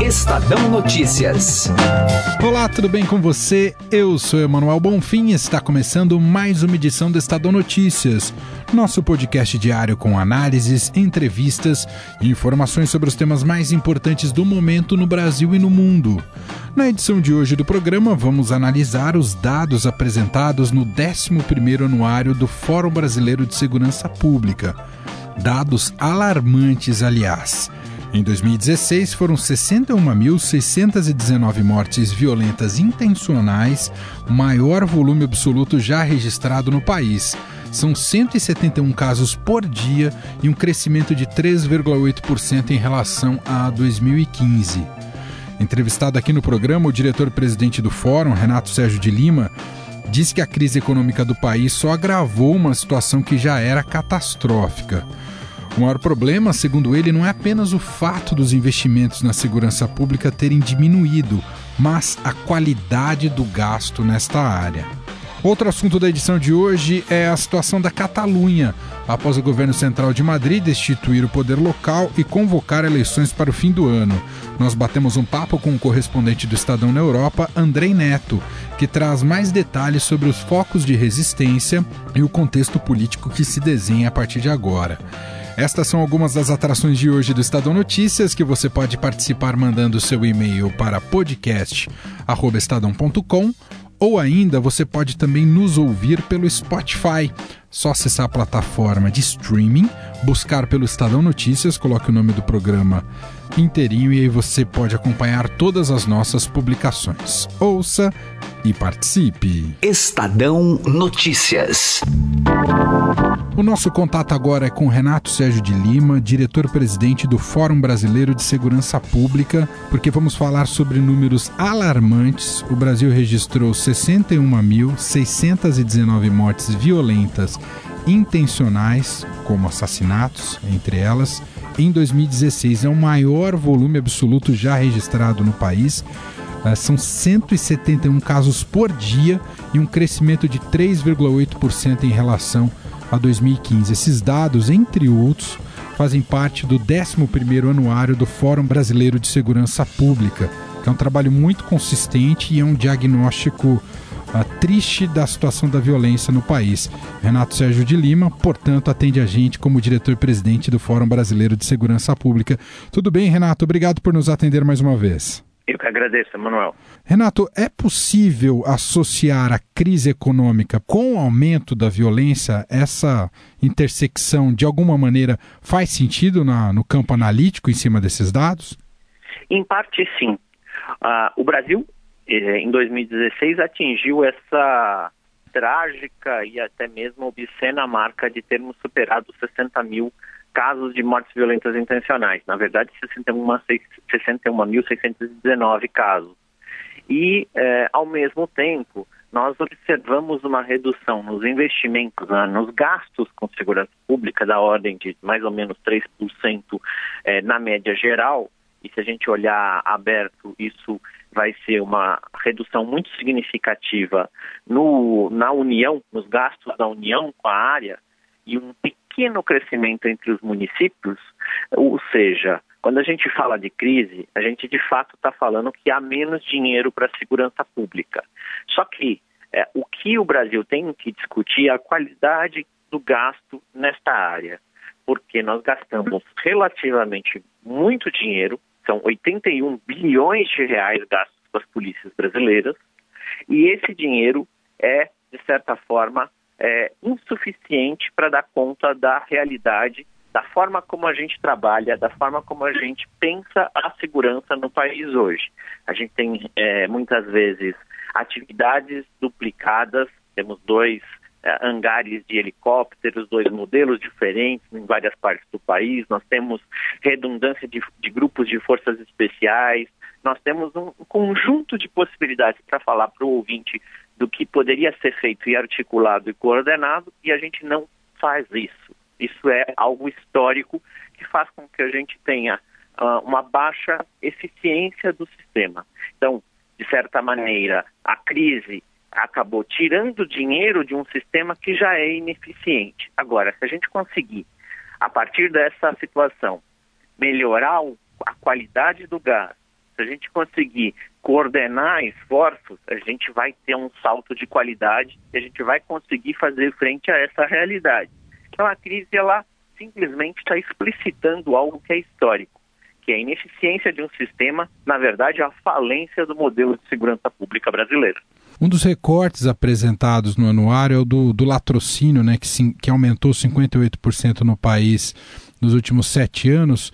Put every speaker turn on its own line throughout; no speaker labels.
Estadão Notícias.
Olá, tudo bem com você? Eu sou Emanuel Bonfim e está começando mais uma edição do Estadão Notícias, nosso podcast diário com análises, entrevistas e informações sobre os temas mais importantes do momento no Brasil e no mundo. Na edição de hoje do programa, vamos analisar os dados apresentados no 11º anuário do Fórum Brasileiro de Segurança Pública. Dados alarmantes, aliás. Em 2016, foram 61.619 mortes violentas intencionais, maior volume absoluto já registrado no país. São 171 casos por dia e um crescimento de 3,8% em relação a 2015. Entrevistado aqui no programa, o diretor-presidente do Fórum, Renato Sérgio de Lima, disse que a crise econômica do país só agravou uma situação que já era catastrófica. O maior problema, segundo ele, não é apenas o fato dos investimentos na segurança pública terem diminuído, mas a qualidade do gasto nesta área. Outro assunto da edição de hoje é a situação da Catalunha, após o governo central de Madrid destituir o poder local e convocar eleições para o fim do ano. Nós batemos um papo com o correspondente do Estadão na Europa, Andrei Neto, que traz mais detalhes sobre os focos de resistência e o contexto político que se desenha a partir de agora. Estas são algumas das atrações de hoje do Estadão Notícias que você pode participar mandando seu e-mail para podcast@estadão.com ou ainda você pode também nos ouvir pelo Spotify. Só acessar a plataforma de streaming, buscar pelo Estadão Notícias, coloque o nome do programa inteirinho e aí você pode acompanhar todas as nossas publicações. Ouça e participe.
Estadão Notícias.
O nosso contato agora é com Renato Sérgio de Lima, diretor-presidente do Fórum Brasileiro de Segurança Pública, porque vamos falar sobre números alarmantes. O Brasil registrou 61.619 mortes violentas intencionais, como assassinatos, entre elas, em 2016. É o maior volume absoluto já registrado no país. É, são 171 casos por dia e um crescimento de 3,8% em relação a 2015. Esses dados, entre outros, fazem parte do 11º anuário do Fórum Brasileiro de Segurança Pública, que é um trabalho muito consistente e é um diagnóstico uh, triste da situação da violência no país. Renato Sérgio de Lima, portanto, atende a gente como diretor-presidente do Fórum Brasileiro de Segurança Pública. Tudo bem, Renato? Obrigado por nos atender mais uma vez.
Eu que agradeço, Manuel.
Renato, é possível associar a crise econômica com o aumento da violência? Essa intersecção, de alguma maneira, faz sentido na, no campo analítico em cima desses dados?
Em parte, sim. Uh, o Brasil, eh, em 2016, atingiu essa trágica e até mesmo obscena marca de termos superado 60 mil casos de mortes violentas intencionais. Na verdade, 61.619 casos. E, eh, ao mesmo tempo, nós observamos uma redução nos investimentos, né, nos gastos com segurança pública, da ordem de mais ou menos 3% eh, na média geral. E se a gente olhar aberto, isso vai ser uma redução muito significativa no, na União, nos gastos da União com a área, e um pequeno crescimento entre os municípios, ou seja, quando a gente fala de crise, a gente de fato está falando que há menos dinheiro para a segurança pública. Só que é, o que o Brasil tem que discutir é a qualidade do gasto nesta área, porque nós gastamos relativamente muito dinheiro, são 81 bilhões de reais gastos com as polícias brasileiras, e esse dinheiro é, de certa forma, é, insuficiente para dar conta da realidade, da forma como a gente trabalha, da forma como a gente pensa a segurança no país hoje. A gente tem é, muitas vezes atividades duplicadas, temos dois é, hangares de helicópteros, dois modelos diferentes em várias partes do país, nós temos redundância de, de grupos de forças especiais, nós temos um, conjunto de possibilidades para falar para o ouvinte do que poderia ser feito e articulado e coordenado, e a gente não faz isso. Isso é algo histórico que faz com que a gente tenha uh, uma baixa eficiência do sistema. Então, de certa maneira, a crise acabou tirando dinheiro de um sistema que já é ineficiente. Agora, se a gente conseguir, a partir dessa situação, melhorar a qualidade do gás, se a gente conseguir coordenar esforços, a gente vai ter um salto de qualidade e a gente vai conseguir fazer frente a essa realidade. Então a crise ela simplesmente está explicitando algo que é histórico, que é a ineficiência de um sistema, na verdade a falência do modelo de segurança pública brasileira.
Um dos recortes apresentados no anuário é o do, do latrocínio, né, que, sim, que aumentou 58% no país nos últimos sete anos.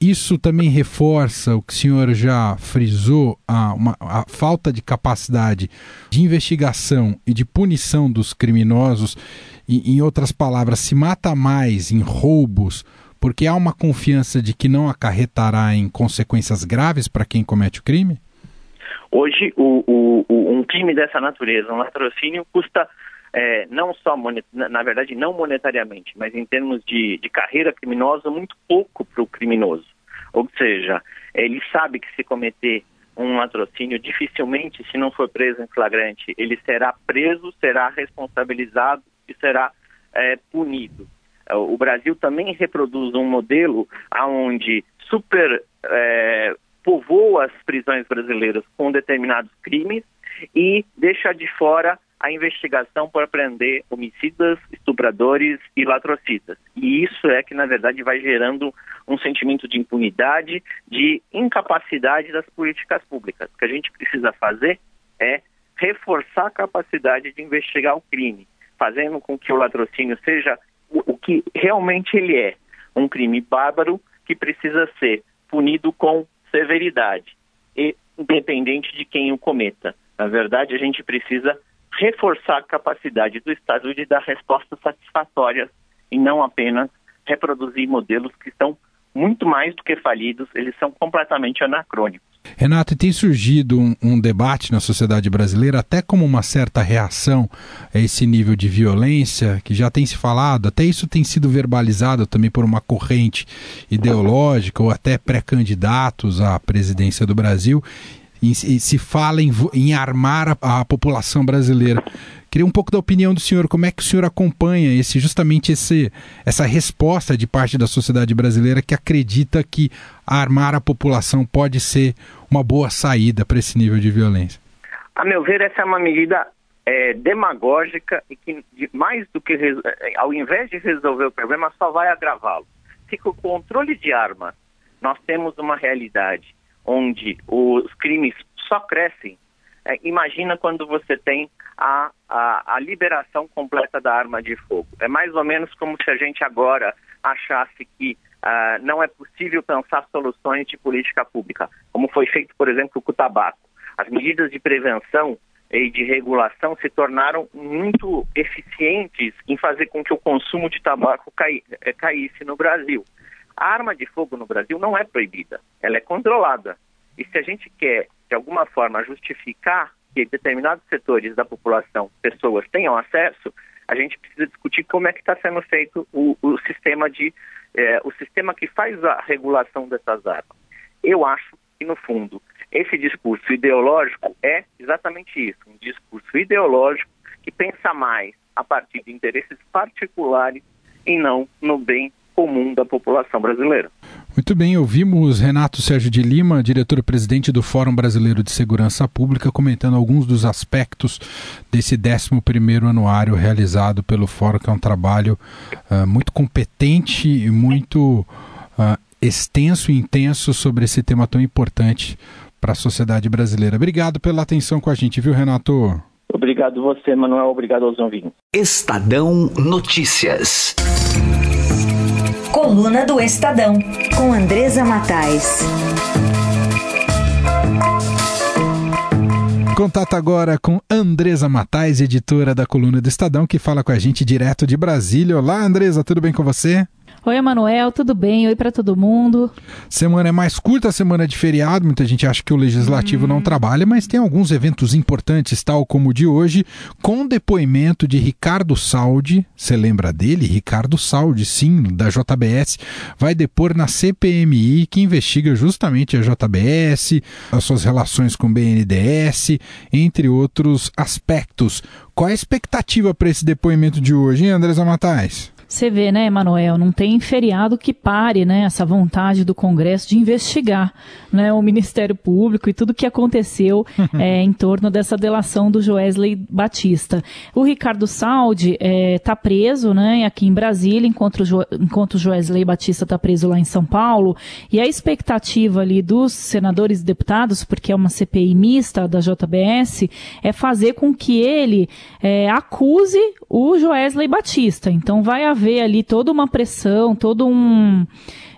Isso também reforça o que o senhor já frisou, a, uma, a falta de capacidade de investigação e de punição dos criminosos. E, em outras palavras, se mata mais em roubos porque há uma confiança de que não acarretará em consequências graves para quem comete o crime?
Hoje, o, o, o, um crime dessa natureza, um latrocínio, custa é, não só, na verdade, não monetariamente, mas em termos de, de carreira criminosa, muito pouco para o criminoso. Ou seja, ele sabe que se cometer um latrocínio, dificilmente, se não for preso em flagrante, ele será preso, será responsabilizado e será é, punido. O Brasil também reproduz um modelo onde super é, povoa as prisões brasileiras com determinados crimes e deixa de fora a investigação para prender homicidas, estupradores e latrocidas. E isso é que, na verdade, vai gerando um sentimento de impunidade, de incapacidade das políticas públicas. O que a gente precisa fazer é reforçar a capacidade de investigar o crime, fazendo com que o latrocínio seja o, que realmente ele é, um crime bárbaro que precisa ser punido com severidade, independente de quem o cometa. Na verdade, a gente precisa reforçar a capacidade do Estado de dar respostas satisfatórias e não apenas reproduzir modelos que são muito mais do que falidos, eles são completamente anacrônicos.
Renato, tem surgido um, um, debate na sociedade brasileira, até como uma certa reação a esse nível de violência, que já tem se falado, até isso tem sido verbalizado também por uma corrente ideológica ou até pré-candidatos à presidência do Brasil, e, e se fala em, em armar a, a, população brasileira. Queria um pouco da opinião do senhor, como é que o senhor acompanha esse justamente esse, essa resposta de parte da sociedade brasileira que acredita que armar a população pode ser uma boa saída para esse nível de violência?
A meu ver, essa é uma medida é, demagógica e que mais do que é, ao invés de resolver o problema só vai agravá-lo. Com o controle de armas nós temos uma realidade onde os crimes só crescem, é, imagina quando você tem a, a, a, liberação completa da arma de fogo. É mais ou menos como se a gente agora achasse que uh, não é possível pensar soluções de política pública, como foi feito, por exemplo, com o tabaco. As medidas de prevenção e de regulação se tornaram muito eficientes em fazer com que o consumo de tabaco eh, caísse no Brasil. A arma de fogo no Brasil não é proibida, ela é controlada. E se a gente quer, de alguma forma, justificar que determinados setores da população, pessoas, tenham acesso, a gente precisa discutir como é que está sendo feito o, o sistema de é, o sistema que faz a regulação dessas armas. Eu acho que, no fundo, esse discurso ideológico é exatamente isso, um discurso ideológico que pensa mais a partir de interesses particulares e não no bem comum da população brasileira.
Muito bem, ouvimos Renato Sérgio de Lima, diretor-presidente do Fórum Brasileiro de Segurança Pública, comentando alguns dos aspectos desse 11º anuário realizado pelo Fórum, que é um trabalho uh, muito competente e muito uh, extenso e intenso sobre esse tema tão importante para a sociedade brasileira. Obrigado pela atenção com a gente, viu, Renato?
Obrigado você, Manuel. Obrigado aos ouvintes.
Estadão Notícias.
Coluna do Estadão, com Andresa Matais.
Contato agora com Andresa Matais, editora da Coluna do Estadão, que fala com a gente direto de Brasília. Olá, Andresa, tudo bem com você?
Oi, Emanuel, tudo bem? Oi para todo mundo.
Semana é mais curta, semana de feriado. Muita gente acha que o legislativo hum. não trabalha, mas tem alguns eventos importantes, tal como o de hoje, com depoimento de Ricardo Saldi. Você lembra dele? Ricardo Saldi, sim, da JBS, vai depor na CPMI, que investiga justamente a JBS, as suas relações com o BNDES, entre outros aspectos. Qual é a expectativa para esse depoimento de hoje, hein, Andresa Matais?
Você vê, né, Emanuel, não tem feriado que pare, né, essa vontade do Congresso de investigar, né, o Ministério Público e tudo que aconteceu é, em torno dessa delação do Joesley Batista. O Ricardo Saldi está é, tá preso, né, aqui em Brasília, enquanto o, jo enquanto o Joesley Batista está preso lá em São Paulo, e a expectativa ali dos senadores e deputados, porque é uma CPI mista da JBS, é fazer com que ele é, acuse o Joesley Batista. Então vai haver haver ali toda uma pressão, todo um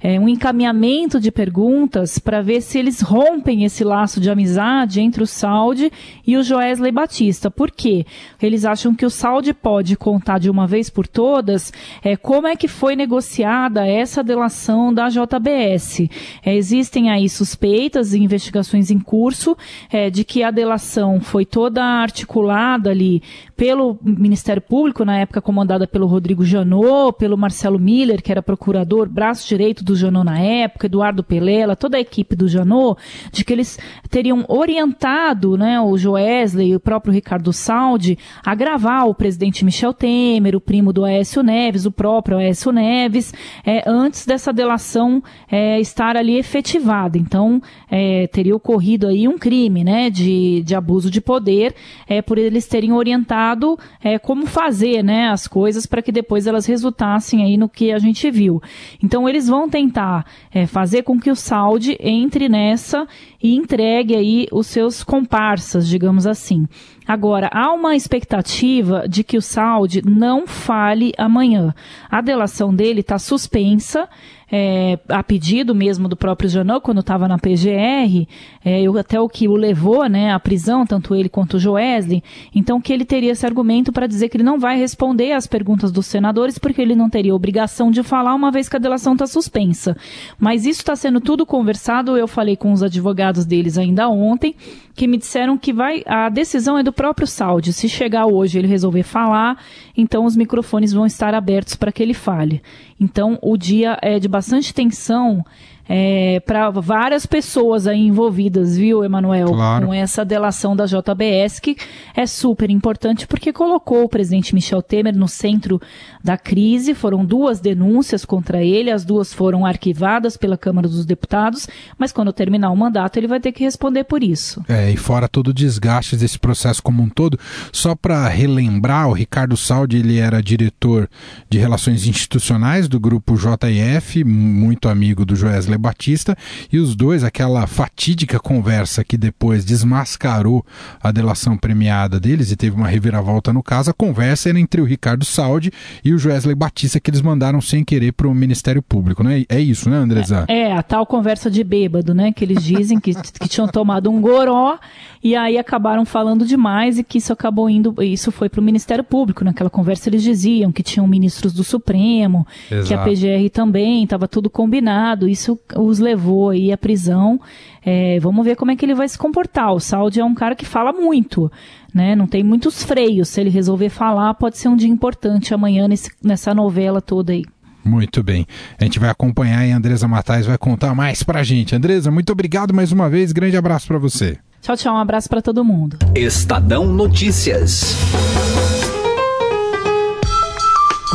é, um encaminhamento de perguntas para ver se eles rompem esse laço de amizade entre o Saudi e o Joesley Batista. Por quê? Eles acham que o Saudi pode contar de uma vez por todas é, como é que foi negociada essa delação da JBS. É, existem aí suspeitas e investigações em curso é, de que a delação foi toda articulada ali pelo Ministério Público, na época comandada pelo Rodrigo Janot, pelo Marcelo Miller, que era procurador, braço direito do Janot na época, Eduardo Pelela, toda a equipe do Janot, de que eles teriam orientado né, o Joesley e o próprio Ricardo Saldi a gravar o presidente Michel Temer, o primo do Aécio Neves, o próprio Aécio Neves, é, antes dessa delação é, estar ali efetivada. Então, é, teria ocorrido aí um crime né, de, de abuso de poder é, por eles terem orientado é, como fazer né, as coisas para que depois elas resultassem aí no que a gente viu. Então, eles vão ter tentar é, fazer com que o Saudi entre nessa e entregue aí os seus comparsas, digamos assim. Agora, há uma expectativa de que o Saudi não fale amanhã. A delação dele está suspensa é, a pedido mesmo do próprio Janot, quando estava na PGR, é, eu, até o que o levou né, à prisão, tanto ele quanto o Joesley, então que ele teria esse argumento para dizer que ele não vai responder às perguntas dos senadores, porque ele não teria obrigação de falar, uma vez que a delação está suspensa. Mas isso está sendo tudo conversado, eu falei com os advogados deles ainda ontem, que me disseram que vai, a decisão é do próprio Saudi. Se chegar hoje ele resolver falar, então os microfones vão estar abertos para que ele fale. Então o dia é de bastante tensão é, para várias pessoas aí envolvidas, viu, Emanuel? Claro. Com essa delação da JBS, que é super importante porque colocou o presidente Michel Temer no centro da crise. Foram duas denúncias contra ele, as duas foram arquivadas pela Câmara dos Deputados, mas quando terminar o mandato ele vai ter que responder por isso.
É, e fora todo o desgaste desse processo como um todo, só para relembrar, o Ricardo Saldi, ele era diretor de Relações Institucionais do grupo JF, muito amigo do Joesley Batista, e os dois, aquela fatídica conversa que depois desmascarou a delação premiada deles e teve uma reviravolta no caso, a conversa era entre o Ricardo Saldi e o Joesley Batista que eles mandaram sem querer para o Ministério Público, né? É isso, né, Andresa?
É, é, a tal conversa de bêbado, né? Que eles dizem que, que tinham tomado um goró e aí acabaram falando demais e que isso acabou indo, isso foi para o Ministério Público. Naquela conversa eles diziam que tinham ministros do Supremo, Exato. que a PGR também, estava tudo combinado. Isso os levou aí à prisão. É, vamos ver como é que ele vai se comportar. O Saudi é um cara que fala muito, né? Não tem muitos freios. Se ele resolver falar, pode ser um dia importante amanhã nesse, nessa novela toda aí.
Muito bem. A gente vai acompanhar e a Andresa Matais vai contar mais pra gente. Andresa, muito obrigado mais uma vez. Grande abraço para você.
Tchau, tchau. Um abraço para todo mundo.
Estadão Notícias.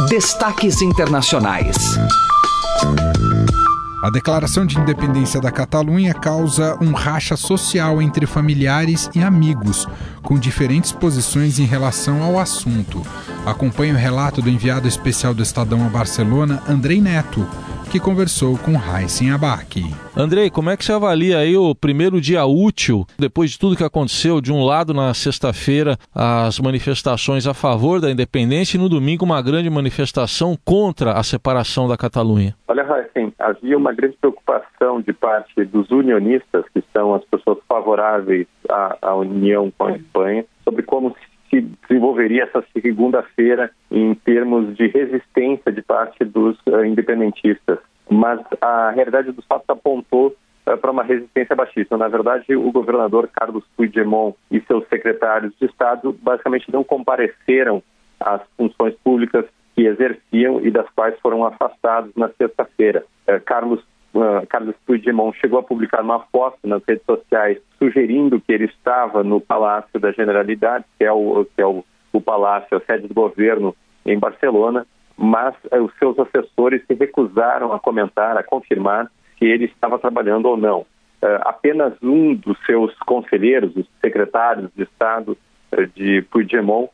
Destaques internacionais.
A declaração de independência da Catalunha causa um racha social entre familiares e amigos, com diferentes posições em relação ao assunto. Acompanhe o relato do enviado especial do Estadão a Barcelona, Andrei Neto que conversou com Raíssen Abac.
Andrei, como é que você avalia aí o primeiro dia útil, depois de tudo que aconteceu? De um lado, na sexta-feira, as manifestações a favor da independência e no domingo, uma grande manifestação contra a separação da Catalunha.
Olha, Raíssen, havia uma grande preocupação de parte dos unionistas, que são as pessoas favoráveis à, à união com a Espanha, sobre como se, se desenvolveria essa segunda-feira em termos de resistência de parte dos uh, independentistas. Mas a realidade dos fatos apontou uh, para uma resistência baixista. Na verdade, o governador Carlos Puigdemont e seus secretários de Estado basicamente não compareceram às funções públicas que exerciam e das quais foram afastados na sexta-feira. Uh, Carlos uh, Carlos Puigdemont chegou a publicar uma foto nas redes sociais sugerindo que ele estava no Palácio da Generalidade, que é o, que é o, o palácio, a sede do governo em Barcelona, mas uh, os seus assessores se recusaram a comentar, a confirmar se ele estava trabalhando ou não. Uh, apenas um dos seus conselheiros, os secretários de Estado de Puigdemont,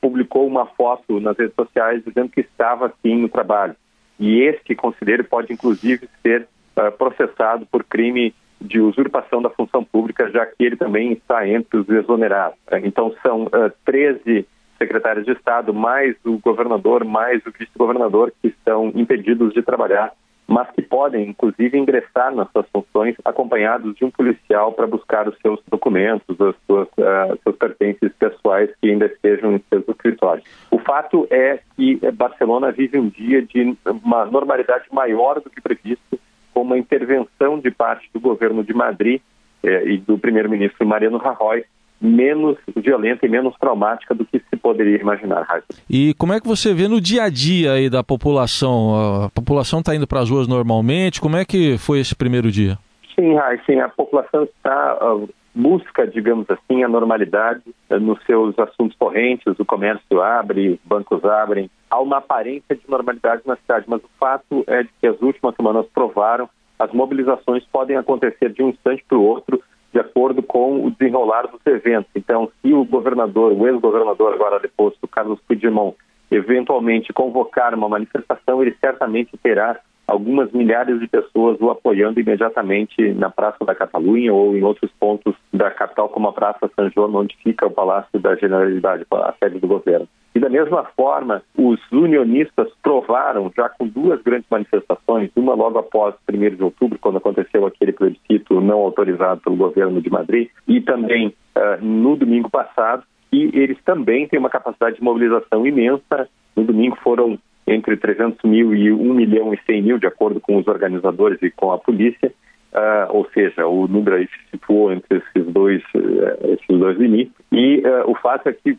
publicou uma foto nas redes sociais dizendo que estava sim no trabalho e este conselheiro pode inclusive ser uh, processado por crime de usurpação da função pública, já que ele também está entre os exonerados. Uh, então são uh, ah, 13 secretários de Estado, mais o governador, mais o vice-governador, que estão impedidos de trabalhar mas que podem, inclusive, ingressar nas suas funções acompanhados de um policial para buscar os seus documentos, os seus, uh, seus pertences pessoais que ainda estejam em seus escritórios. O fato é que Barcelona vive um dia de uma normalidade maior do que previsto, com uma intervenção de parte do governo de Madrid eh, e do primeiro-ministro Mariano Rajoy menos violenta e menos traumática do que se poderia imaginar.
E como é que você vê no dia a dia aí da população? A população está indo para as ruas normalmente? Como é que foi esse primeiro dia?
Sim, Raíssa, a população está uh, busca, digamos assim, a normalidade uh, nos seus assuntos correntes, o comércio abre, os bancos abrem. Há uma aparência de normalidade na cidade, mas o fato é que as últimas semanas provaram as mobilizações podem acontecer de um instante para o outro de acordo com o desenrolar dos eventos. Então, se o governador, o ex-governador agora deposto, Carlos Puigdemont, eventualmente convocar uma manifestação, ele certamente terá algumas milhares de pessoas o apoiando imediatamente na Praça da Catalunha ou em outros pontos da capital, como a Praça São João, onde fica o Palácio da Generalidade, a sede do governo. E da mesma forma, os unionistas provaram, já com duas grandes manifestações, uma logo após 1 de outubro, quando aconteceu aquele plebiscito não autorizado pelo governo de Madrid, e também uh, no domingo passado, e eles também têm uma capacidade de mobilização imensa. No domingo foram entre 300 mil e 1 milhão e 100 mil, de acordo com os organizadores e com a polícia, uh, ou seja, o número aí se situou entre esses dois, uh, esses dois limites, e uh, o fato é que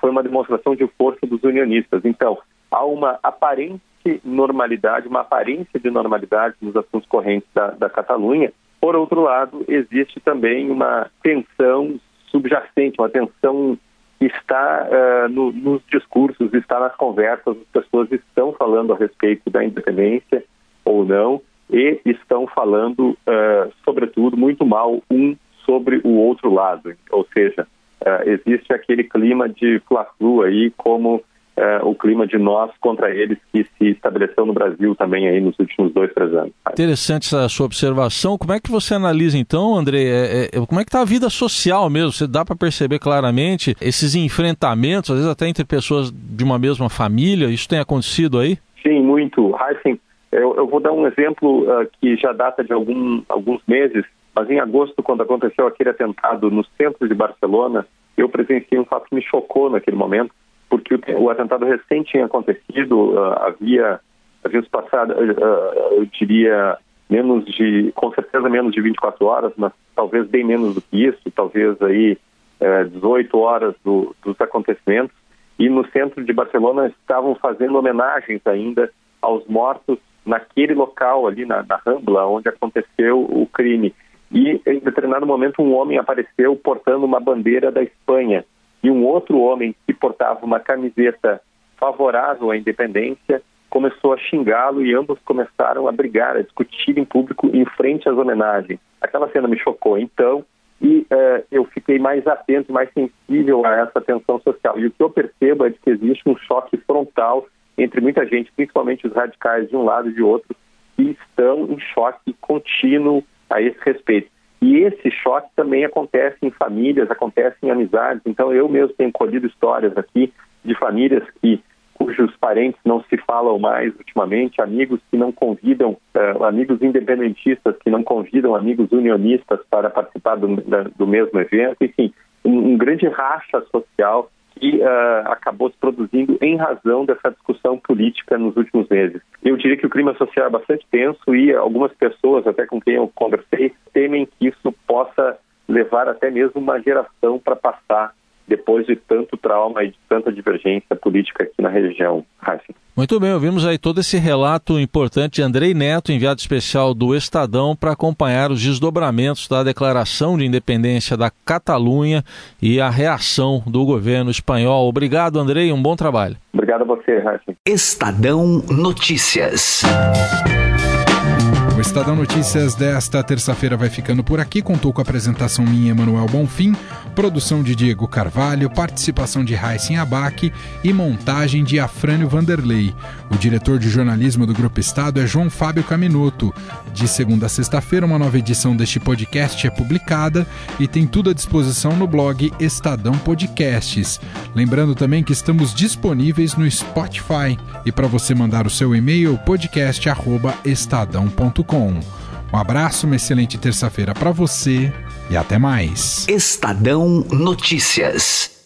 foi uma demonstração de força dos unionistas. Então, há uma aparente normalidade, uma aparência de normalidade nos assuntos correntes da, da Catalunha. Por outro lado, existe também uma tensão subjacente, uma tensão está uh, no, nos discursos, está nas conversas, as pessoas estão falando a respeito da independência ou não e estão falando, uh, sobretudo, muito mal um sobre o outro lado. Ou seja, uh, existe aquele clima de fla-flu aí, como é, o clima de nós contra eles que se estabeleceu no Brasil também aí nos últimos dois, três anos.
Interessante essa sua observação. Como é que você analisa então, André, é, é, como é que está a vida social mesmo? Você dá para perceber claramente esses enfrentamentos, às vezes até entre pessoas de uma mesma família, isso tem acontecido aí?
Sim, muito. Heisen, eu, eu vou dar um exemplo uh, que já data de algum, alguns meses, mas em agosto, quando aconteceu aquele atentado no centro de Barcelona, eu presenciei um fato que me chocou naquele momento porque o, o atentado recente tinha acontecido, uh, havia, havia passado, uh, eu diria, menos de, com certeza menos de 24 horas, mas talvez bem menos do que isso, talvez aí uh, 18 horas do, dos acontecimentos, e no centro de Barcelona estavam fazendo homenagens ainda aos mortos naquele local ali na, na Rambla, onde aconteceu o crime. E em determinado momento um homem apareceu portando uma bandeira da Espanha e um outro homem que portava uma camiseta favorável à independência começou a xingá-lo e ambos começaram a brigar, a discutir em público em frente às homenagens. Aquela cena me chocou então e uh, eu fiquei mais atento, mais sensível a essa tensão social. E o que eu percebo é que existe um choque frontal entre muita gente, principalmente os radicais de um lado e de outro, que estão em choque contínuo a esse respeito. E esse choque também acontece em famílias, acontece em amizades. Então, eu mesmo tenho colhido histórias aqui de famílias que cujos parentes não se falam mais ultimamente, amigos que não convidam, uh, amigos independentistas que não convidam amigos unionistas para participar do, da, do mesmo evento. Enfim, um, um grande racha social que uh, acabou se produzindo em razão dessa discussão política nos últimos meses. Eu diria que o clima social é bastante tenso e algumas pessoas, até com quem eu conversei, temem que isso possa levar até mesmo uma geração para passar depois de tanto trauma e de tanta divergência política aqui na região. Raíssa.
Muito bem, ouvimos aí todo esse relato importante de Andrei Neto, enviado especial do Estadão, para acompanhar os desdobramentos da declaração de independência da Catalunha e a reação do governo espanhol. Obrigado, Andrei, um bom trabalho.
Obrigado a você, Raíssa.
Estadão Notícias.
O Estadão Notícias desta terça-feira vai ficando por aqui. Contou com a apresentação minha, Emanuel Bonfim, produção de Diego Carvalho, participação de Raíssen Abac e montagem de Afrânio Vanderlei. O diretor de jornalismo do Grupo Estado é João Fábio Caminoto. De segunda a sexta-feira, uma nova edição deste podcast é publicada e tem tudo à disposição no blog Estadão Podcasts. Lembrando também que estamos disponíveis no Spotify. E para você mandar o seu e-mail, podcast.estadão.com um abraço, uma excelente terça-feira para você e até mais.
Estadão Notícias.